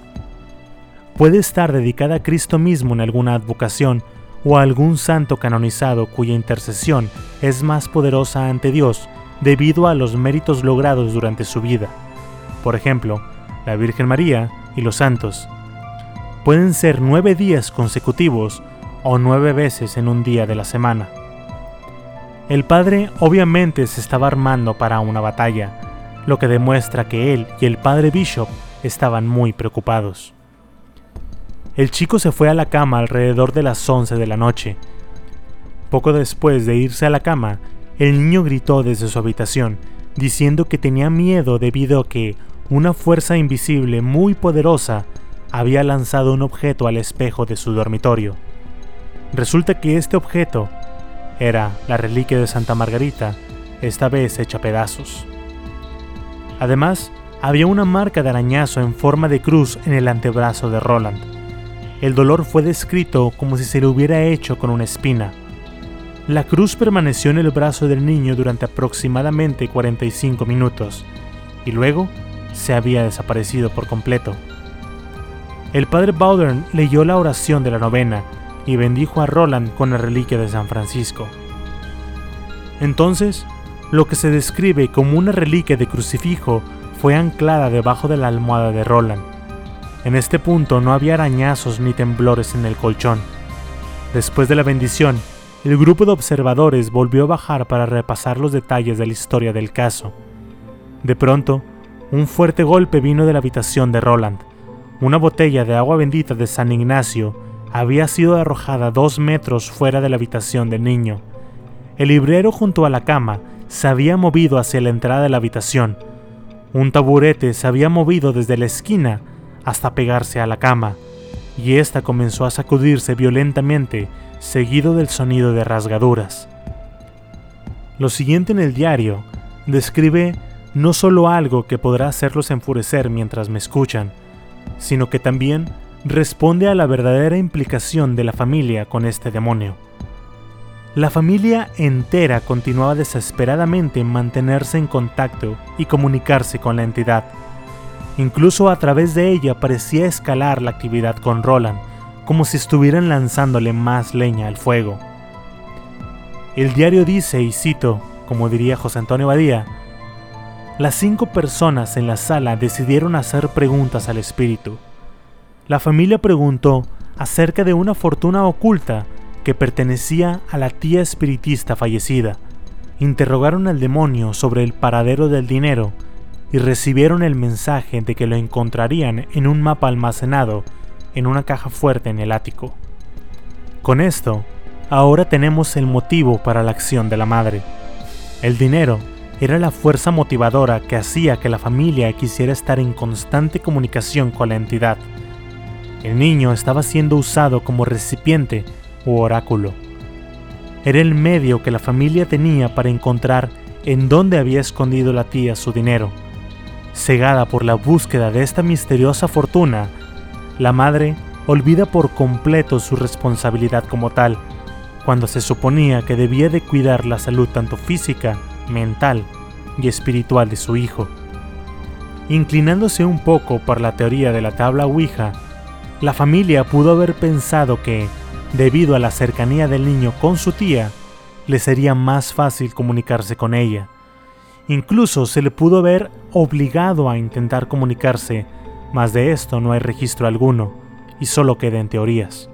[SPEAKER 1] Puede estar dedicada a Cristo mismo en alguna advocación o a algún santo canonizado cuya intercesión es más poderosa ante Dios debido a los méritos logrados durante su vida por ejemplo, la Virgen María y los santos. Pueden ser nueve días consecutivos o nueve veces en un día de la semana. El padre obviamente se estaba armando para una batalla, lo que demuestra que él y el padre Bishop estaban muy preocupados. El chico se fue a la cama alrededor de las 11 de la noche. Poco después de irse a la cama, el niño gritó desde su habitación, diciendo que tenía miedo debido a que una fuerza invisible muy poderosa había lanzado un objeto al espejo de su dormitorio. Resulta que este objeto era la reliquia de Santa Margarita, esta vez hecha pedazos. Además, había una marca de arañazo en forma de cruz en el antebrazo de Roland. El dolor fue descrito como si se le hubiera hecho con una espina. La cruz permaneció en el brazo del niño durante aproximadamente 45 minutos y luego se había desaparecido por completo. El padre Bowdern leyó la oración de la novena y bendijo a Roland con la reliquia de San Francisco. Entonces, lo que se describe como una reliquia de crucifijo fue anclada debajo de la almohada de Roland. En este punto no había arañazos ni temblores en el colchón. Después de la bendición, el grupo de observadores volvió a bajar para repasar los detalles de la historia del caso. De pronto, un fuerte golpe vino de la habitación de Roland. Una botella de agua bendita de San Ignacio había sido arrojada dos metros fuera de la habitación del niño. El librero junto a la cama se había movido hacia la entrada de la habitación. Un taburete se había movido desde la esquina hasta pegarse a la cama, y ésta comenzó a sacudirse violentamente, seguido del sonido de rasgaduras. Lo siguiente en el diario describe no solo algo que podrá hacerlos enfurecer mientras me escuchan, sino que también responde a la verdadera implicación de la familia con este demonio. La familia entera continuaba desesperadamente en mantenerse en contacto y comunicarse con la entidad. Incluso a través de ella parecía escalar la actividad con Roland, como si estuvieran lanzándole más leña al fuego. El diario dice, y cito, como diría José Antonio Badía, las cinco personas en la sala decidieron hacer preguntas al espíritu. La familia preguntó acerca de una fortuna oculta que pertenecía a la tía espiritista fallecida. Interrogaron al demonio sobre el paradero del dinero y recibieron el mensaje de que lo encontrarían en un mapa almacenado en una caja fuerte en el ático. Con esto, ahora tenemos el motivo para la acción de la madre. El dinero era la fuerza motivadora que hacía que la familia quisiera estar en constante comunicación con la entidad. El niño estaba siendo usado como recipiente oráculo. Era el medio que la familia tenía para encontrar en dónde había escondido la tía su dinero. Cegada por la búsqueda de esta misteriosa fortuna, la madre olvida por completo su responsabilidad como tal, cuando se suponía que debía de cuidar la salud tanto física, mental y espiritual de su hijo. Inclinándose un poco por la teoría de la tabla Ouija, la familia pudo haber pensado que, Debido a la cercanía del niño con su tía, le sería más fácil comunicarse con ella. Incluso se le pudo haber obligado a intentar comunicarse, mas de esto no hay registro alguno, y solo quedan teorías.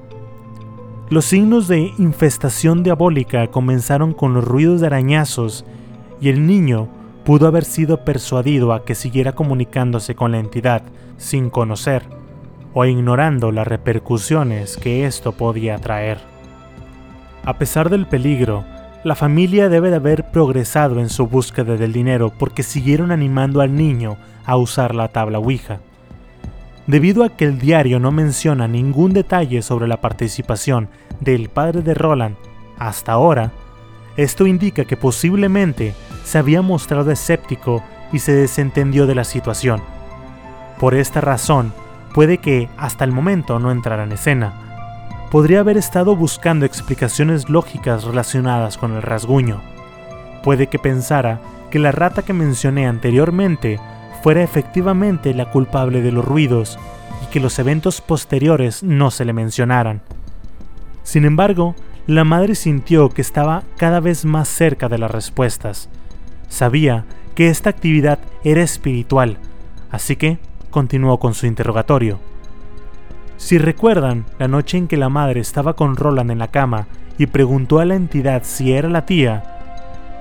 [SPEAKER 1] Los signos de infestación diabólica comenzaron con los ruidos de arañazos y el niño pudo haber sido persuadido a que siguiera comunicándose con la entidad sin conocer o ignorando las repercusiones que esto podía traer. A pesar del peligro, la familia debe de haber progresado en su búsqueda del dinero porque siguieron animando al niño a usar la tabla Ouija. Debido a que el diario no menciona ningún detalle sobre la participación del padre de Roland hasta ahora, esto indica que posiblemente se había mostrado escéptico y se desentendió de la situación. Por esta razón, puede que hasta el momento no entrara en escena. Podría haber estado buscando explicaciones lógicas relacionadas con el rasguño. Puede que pensara que la rata que mencioné anteriormente fuera efectivamente la culpable de los ruidos y que los eventos posteriores no se le mencionaran. Sin embargo, la madre sintió que estaba cada vez más cerca de las respuestas. Sabía que esta actividad era espiritual, así que continuó con su interrogatorio. Si recuerdan la noche en que la madre estaba con Roland en la cama y preguntó a la entidad si era la tía,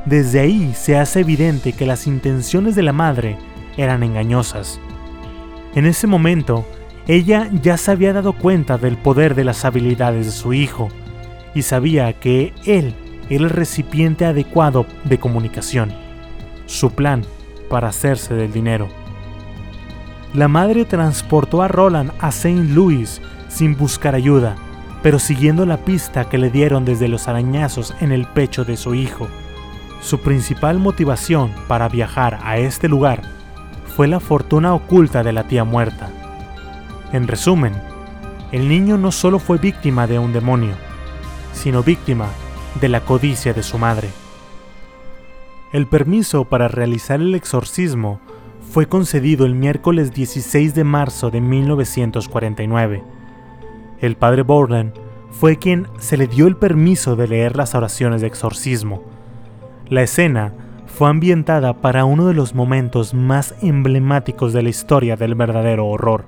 [SPEAKER 1] desde ahí se hace evidente que las intenciones de la madre eran engañosas. En ese momento, ella ya se había dado cuenta del poder de las habilidades de su hijo y sabía que él era el recipiente adecuado de comunicación, su plan para hacerse del dinero la madre transportó a Roland a St. Louis sin buscar ayuda, pero siguiendo la pista que le dieron desde los arañazos en el pecho de su hijo. Su principal motivación para viajar a este lugar fue la fortuna oculta de la tía muerta. En resumen, el niño no solo fue víctima de un demonio, sino víctima de la codicia de su madre. El permiso para realizar el exorcismo fue concedido el miércoles 16 de marzo de 1949. El padre Borden fue quien se le dio el permiso de leer las oraciones de exorcismo. La escena fue ambientada para uno de los momentos más emblemáticos de la historia del verdadero horror.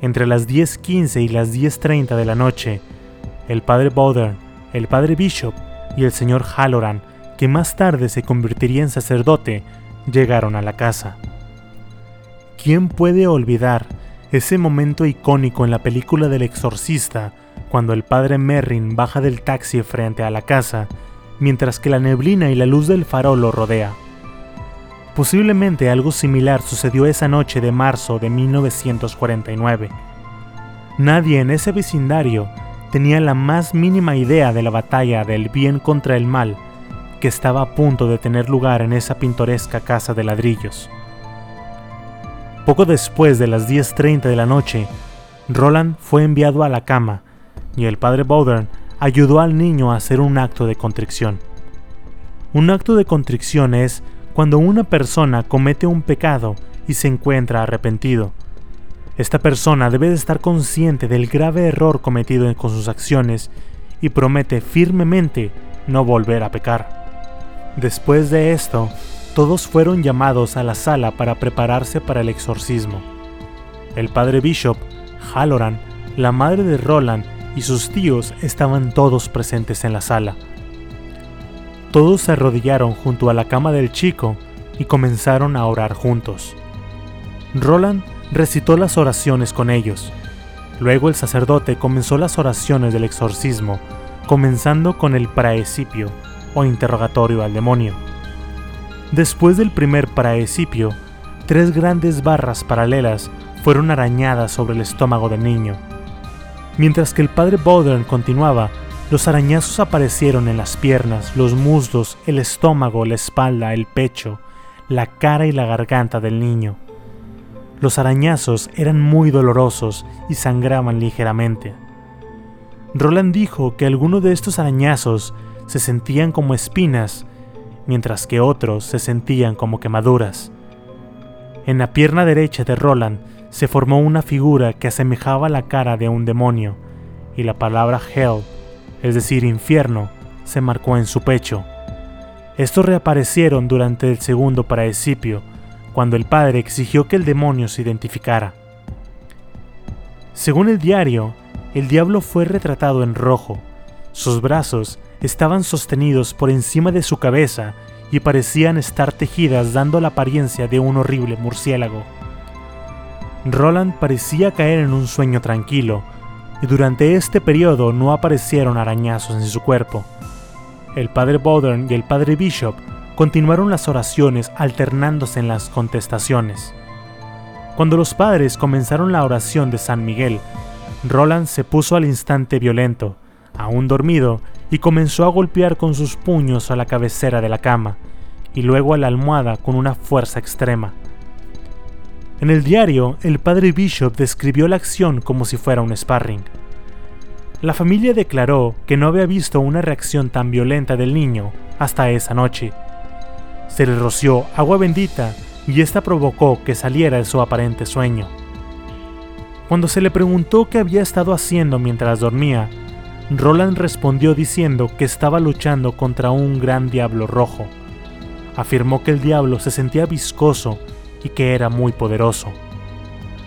[SPEAKER 1] Entre las 10.15 y las 10.30 de la noche, el padre Bowden, el padre Bishop y el señor Halloran, que más tarde se convertiría en sacerdote, llegaron a la casa. ¿Quién puede olvidar ese momento icónico en la película del exorcista cuando el padre Merrin baja del taxi frente a la casa mientras que la neblina y la luz del farol lo rodea? Posiblemente algo similar sucedió esa noche de marzo de 1949. Nadie en ese vecindario tenía la más mínima idea de la batalla del bien contra el mal que estaba a punto de tener lugar en esa pintoresca casa de ladrillos. Poco después de las 10.30 de la noche, Roland fue enviado a la cama y el padre Bowden ayudó al niño a hacer un acto de contrición. Un acto de contrición es cuando una persona comete un pecado y se encuentra arrepentido. Esta persona debe de estar consciente del grave error cometido con sus acciones y promete firmemente no volver a pecar. Después de esto, todos fueron llamados a la sala para prepararse para el exorcismo. El padre Bishop, Halloran, la madre de Roland y sus tíos estaban todos presentes en la sala. Todos se arrodillaron junto a la cama del chico y comenzaron a orar juntos. Roland recitó las oraciones con ellos. Luego el sacerdote comenzó las oraciones del exorcismo, comenzando con el praecipio, o interrogatorio al demonio. Después del primer praecipio, tres grandes barras paralelas fueron arañadas sobre el estómago del niño. Mientras que el padre Bowden continuaba, los arañazos aparecieron en las piernas, los muslos, el estómago, la espalda, el pecho, la cara y la garganta del niño. Los arañazos eran muy dolorosos y sangraban ligeramente. Roland dijo que alguno de estos arañazos se sentían como espinas, mientras que otros se sentían como quemaduras. En la pierna derecha de Roland se formó una figura que asemejaba la cara de un demonio, y la palabra Hell, es decir, infierno, se marcó en su pecho. Estos reaparecieron durante el segundo praescipio, cuando el padre exigió que el demonio se identificara. Según el diario, el diablo fue retratado en rojo. Sus brazos estaban sostenidos por encima de su cabeza y parecían estar tejidas dando la apariencia de un horrible murciélago. Roland parecía caer en un sueño tranquilo, y durante este periodo no aparecieron arañazos en su cuerpo. El padre Bowden y el padre Bishop continuaron las oraciones alternándose en las contestaciones. Cuando los padres comenzaron la oración de San Miguel, Roland se puso al instante violento, aún dormido, y comenzó a golpear con sus puños a la cabecera de la cama y luego a la almohada con una fuerza extrema. En el diario, el padre Bishop describió la acción como si fuera un sparring. La familia declaró que no había visto una reacción tan violenta del niño hasta esa noche. Se le roció agua bendita y esta provocó que saliera de su aparente sueño. Cuando se le preguntó qué había estado haciendo mientras dormía, Roland respondió diciendo que estaba luchando contra un gran diablo rojo. Afirmó que el diablo se sentía viscoso y que era muy poderoso.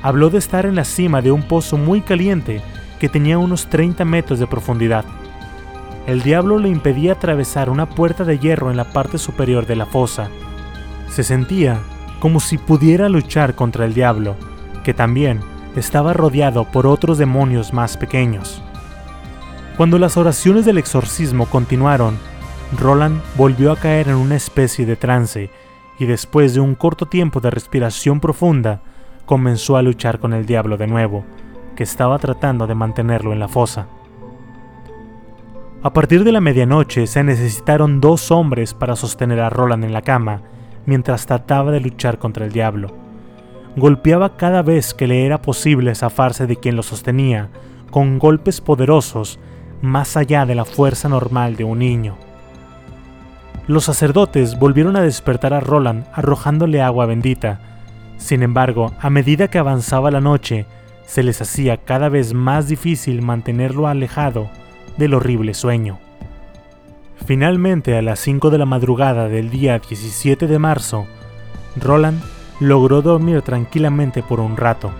[SPEAKER 1] Habló de estar en la cima de un pozo muy caliente que tenía unos 30 metros de profundidad. El diablo le impedía atravesar una puerta de hierro en la parte superior de la fosa. Se sentía como si pudiera luchar contra el diablo, que también estaba rodeado por otros demonios más pequeños. Cuando las oraciones del exorcismo continuaron, Roland volvió a caer en una especie de trance y después de un corto tiempo de respiración profunda, comenzó a luchar con el diablo de nuevo, que estaba tratando de mantenerlo en la fosa. A partir de la medianoche se necesitaron dos hombres para sostener a Roland en la cama mientras trataba de luchar contra el diablo. Golpeaba cada vez que le era posible zafarse de quien lo sostenía, con golpes poderosos más allá de la fuerza normal de un niño. Los sacerdotes volvieron a despertar a Roland arrojándole agua bendita, Sin embargo, a medida que avanzaba la noche, se les hacía cada vez más difícil mantenerlo alejado del horrible sueño. Finalmente, a las 5 de la madrugada del día 17 de marzo, Roland logró dormir tranquilamente por un rato.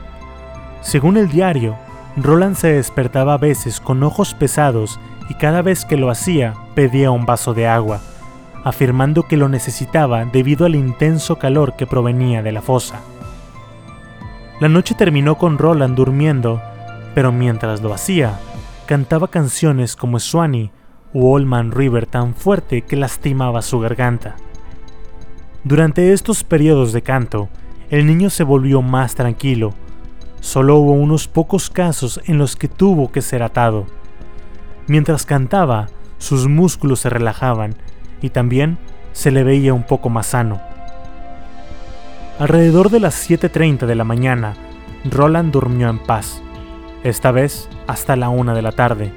[SPEAKER 1] Según el diario, Roland se despertaba a veces con ojos pesados y cada vez que lo hacía pedía un vaso de agua, afirmando que lo necesitaba debido al intenso calor que provenía de la fosa. La noche terminó con Roland durmiendo, pero mientras lo hacía, cantaba canciones como Swanee u Old Man River tan fuerte que lastimaba su garganta. Durante estos periodos de canto, el niño se volvió más tranquilo. Solo hubo unos pocos casos en los que tuvo que ser atado. Mientras cantaba, sus músculos se relajaban y también se le veía un poco más sano. Alrededor de las 7.30 de la mañana, Roland durmió en paz, esta vez hasta la una de la tarde.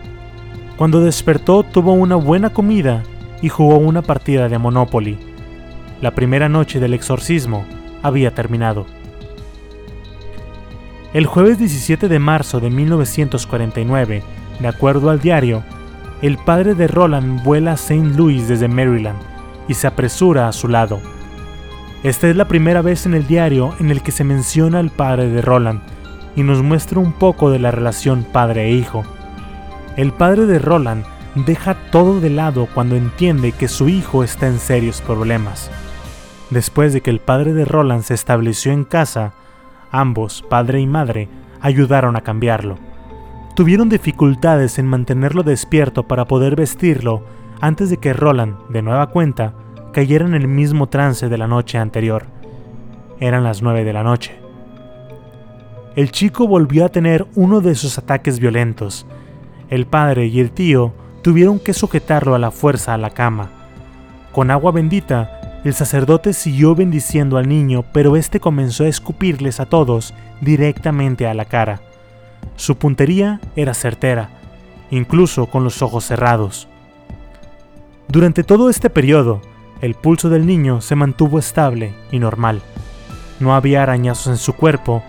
[SPEAKER 1] Cuando despertó tuvo una buena comida y jugó una partida de Monopoly la primera noche del exorcismo había terminado. El jueves 17 de marzo de 1949, de acuerdo al diario, el padre de Roland vuela a St. Louis desde Maryland y se apresura a su lado. Esta es la primera vez en el diario en el que se menciona al padre de Roland y nos muestra un poco de la relación padre e hijo. El padre de Roland deja todo de lado cuando entiende que su hijo está en serios problemas. Después de que el padre de Roland se estableció en casa, ambos, padre y madre, ayudaron a cambiarlo. Tuvieron dificultades en mantenerlo despierto para poder vestirlo antes de que Roland, de nueva cuenta, cayera en el mismo trance de la noche anterior. Eran las nueve de la noche. El chico volvió a tener uno de sus ataques violentos. El padre y el tío tuvieron que sujetarlo a la fuerza a la cama. Con agua bendita el sacerdote siguió bendiciendo al niño, pero éste comenzó a escupirles a todos directamente a la cara. Su puntería era certera, incluso con los ojos cerrados. Durante todo este periodo, el pulso del niño se mantuvo estable y normal. No había arañazos en su cuerpo,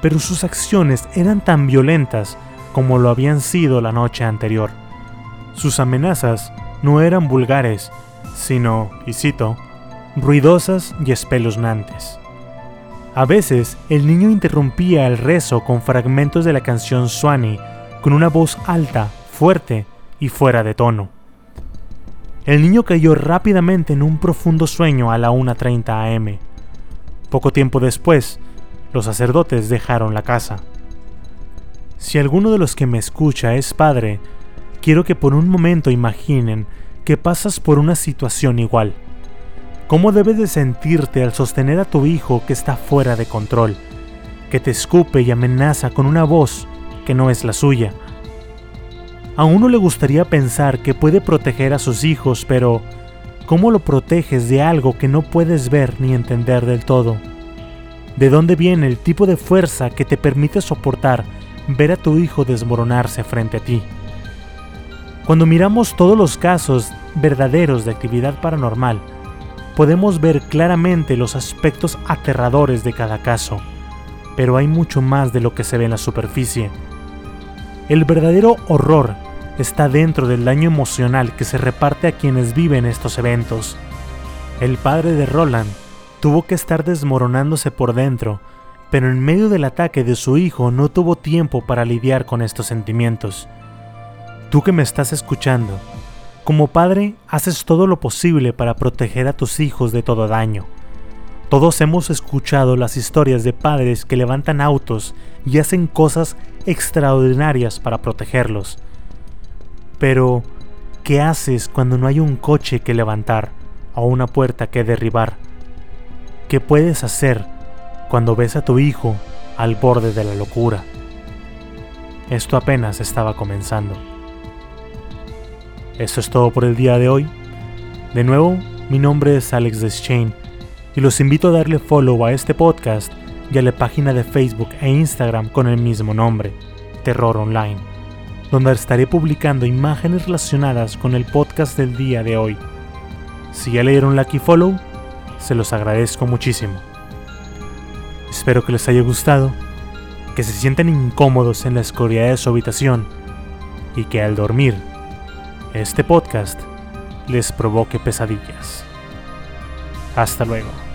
[SPEAKER 1] pero sus acciones eran tan violentas como lo habían sido la noche anterior. Sus amenazas no eran vulgares, sino, y cito, ruidosas y espeluznantes. A veces, el niño interrumpía el rezo con fragmentos de la canción Swanee, con una voz alta, fuerte y fuera de tono. El niño cayó rápidamente en un profundo sueño a la 1.30 am. Poco tiempo después, los sacerdotes dejaron la casa. Si alguno de los que me escucha es padre, quiero que por un momento imaginen que pasas por una situación igual. ¿Cómo debes de sentirte al sostener a tu hijo que está fuera de control, que te escupe y amenaza con una voz que no es la suya? A uno le gustaría pensar que puede proteger a sus hijos, pero ¿cómo lo proteges de algo que no puedes ver ni entender del todo? ¿De dónde viene el tipo de fuerza que te permite soportar ver a tu hijo desmoronarse frente a ti? Cuando miramos todos los casos verdaderos de actividad paranormal, podemos ver claramente los aspectos aterradores de cada caso, pero hay mucho más de lo que se ve en la superficie. El verdadero horror está dentro del daño emocional que se reparte a quienes viven estos eventos. El padre de Roland tuvo que estar desmoronándose por dentro, pero en medio del ataque de su hijo no tuvo tiempo para lidiar con estos sentimientos. Tú que me estás escuchando, como padre, haces todo lo posible para proteger a tus hijos de todo daño. Todos hemos escuchado las historias de padres que levantan autos y hacen cosas extraordinarias para protegerlos. Pero, ¿qué haces cuando no hay un coche que levantar o una puerta que derribar? ¿Qué puedes hacer cuando ves a tu hijo al borde de la locura? Esto apenas estaba comenzando. Eso es todo por el día de hoy. De nuevo, mi nombre es Alex Deschain y los invito a darle follow a este podcast y a la página de Facebook e Instagram con el mismo nombre, Terror Online, donde estaré publicando imágenes relacionadas con el podcast del día de hoy. Si ya le dieron like y follow, se los agradezco muchísimo. Espero que les haya gustado, que se sientan incómodos en la oscuridad de su habitación y que al dormir, este podcast les provoque pesadillas. Hasta luego.